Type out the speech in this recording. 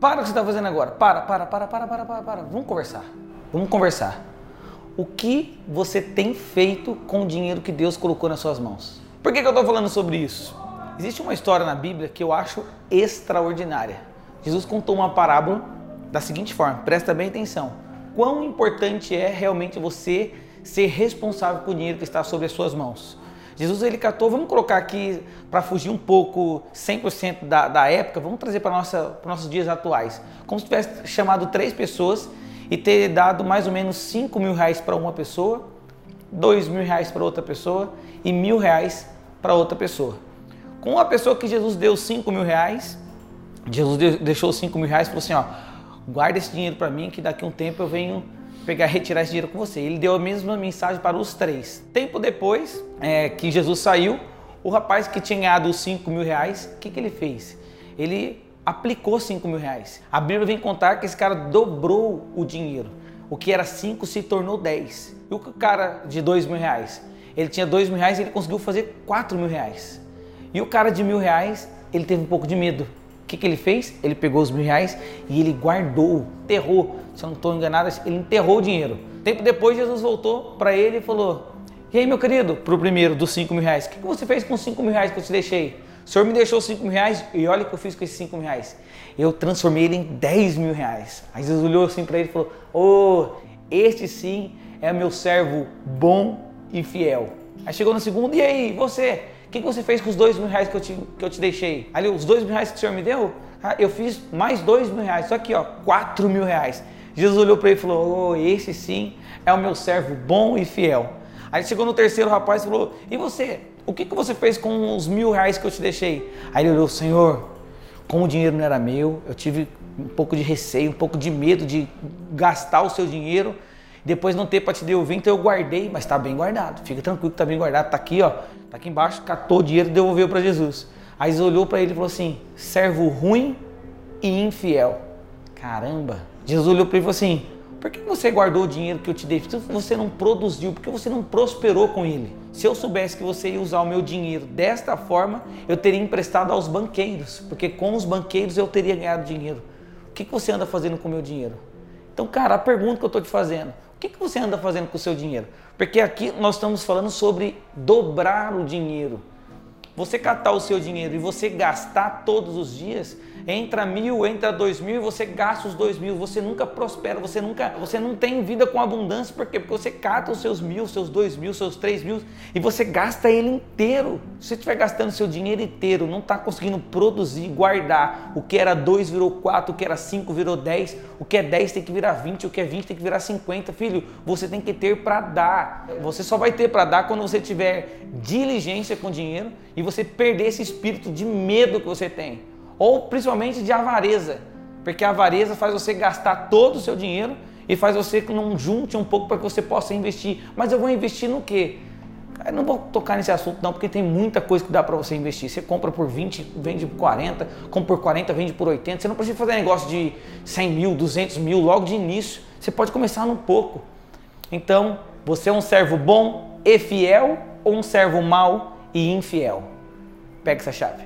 Para o que você está fazendo agora. Para, para, para, para, para, para, para. Vamos conversar. Vamos conversar. O que você tem feito com o dinheiro que Deus colocou nas suas mãos? Por que, que eu estou falando sobre isso? Existe uma história na Bíblia que eu acho extraordinária. Jesus contou uma parábola da seguinte forma, presta bem atenção. Quão importante é realmente você ser responsável com o dinheiro que está sobre as suas mãos. Jesus ele catou, vamos colocar aqui para fugir um pouco 100% da, da época, vamos trazer para os nossos dias atuais. Como se tivesse chamado três pessoas e ter dado mais ou menos 5 mil reais para uma pessoa, 2 mil reais para outra pessoa e mil reais para outra pessoa. Com a pessoa que Jesus deu 5 mil reais, Jesus deixou 5 mil reais e falou assim: ó, guarda esse dinheiro para mim que daqui a um tempo eu venho pegar retirar esse dinheiro com você. Ele deu a mesma mensagem para os três. Tempo depois é, que Jesus saiu, o rapaz que tinha ganhado os 5 mil reais, o que, que ele fez? Ele aplicou 5 mil reais. A Bíblia vem contar que esse cara dobrou o dinheiro. O que era 5 se tornou 10. E o cara de 2 mil reais? Ele tinha 2 mil reais e ele conseguiu fazer 4 mil reais. E o cara de mil reais, ele teve um pouco de medo que, que ele fez? Ele pegou os mil reais e ele guardou, enterrou. Se eu não estou enganado, ele enterrou o dinheiro. Tempo depois, Jesus voltou para ele e falou: E aí, meu querido, para o primeiro dos cinco mil reais, o que, que você fez com os cinco mil reais que eu te deixei? O senhor me deixou cinco mil reais e olha o que eu fiz com esses cinco mil reais. Eu transformei ele em dez mil reais. Aí Jesus olhou assim para ele e falou: Oh, este sim é meu servo bom e fiel. Aí chegou no segundo, e aí, você? O que, você fez com os dois mil reais que eu te, que eu te deixei? Ali, os dois mil reais que o senhor me deu? Ah, eu fiz mais dois mil reais, só aqui, ó, quatro mil reais. Jesus olhou para ele e falou: oh, esse sim é o meu servo bom e fiel. Aí chegou no terceiro rapaz e falou: E você? O que, que você fez com os mil reais que eu te deixei? Aí ele olhou: Senhor, como o dinheiro não era meu, eu tive um pouco de receio, um pouco de medo de gastar o seu dinheiro depois não ter para te devolver, então eu guardei, mas está bem guardado. Fica tranquilo que está bem guardado. Está aqui, ó. Está aqui embaixo, catou o dinheiro e devolveu para Jesus. Aí Jesus olhou para ele e falou assim: servo ruim e infiel. Caramba! Jesus olhou para ele e falou assim: por que você guardou o dinheiro que eu te dei? Por você não produziu? Por que você não prosperou com ele? Se eu soubesse que você ia usar o meu dinheiro desta forma, eu teria emprestado aos banqueiros, porque com os banqueiros eu teria ganhado dinheiro. O que você anda fazendo com o meu dinheiro? Então, cara, a pergunta que eu estou te fazendo: que, que você anda fazendo com o seu dinheiro? Porque aqui nós estamos falando sobre dobrar o dinheiro. Você catar o seu dinheiro e você gastar todos os dias, entra mil, entra dois mil e você gasta os dois mil. Você nunca prospera, você nunca, você não tem vida com abundância. Por quê? Porque você cata os seus mil, seus dois mil, seus três mil e você gasta ele inteiro. Se você estiver gastando seu dinheiro inteiro, não está conseguindo produzir, guardar. O que era dois virou quatro, o que era cinco virou dez, o que é dez tem que virar vinte, o que é vinte tem que virar cinquenta. Filho, você tem que ter para dar. Você só vai ter para dar quando você tiver diligência com dinheiro e você perder esse espírito de medo que você tem, ou principalmente de avareza, porque a avareza faz você gastar todo o seu dinheiro e faz você que não junte um pouco para que você possa investir. Mas eu vou investir no quê? Eu não vou tocar nesse assunto não, porque tem muita coisa que dá para você investir. Você compra por 20, vende por 40, compra por 40, vende por 80. Você não precisa fazer negócio de 100 mil, 200 mil logo de início. Você pode começar num pouco. Então, você é um servo bom e fiel ou um servo mau e infiel? Pega essa chave.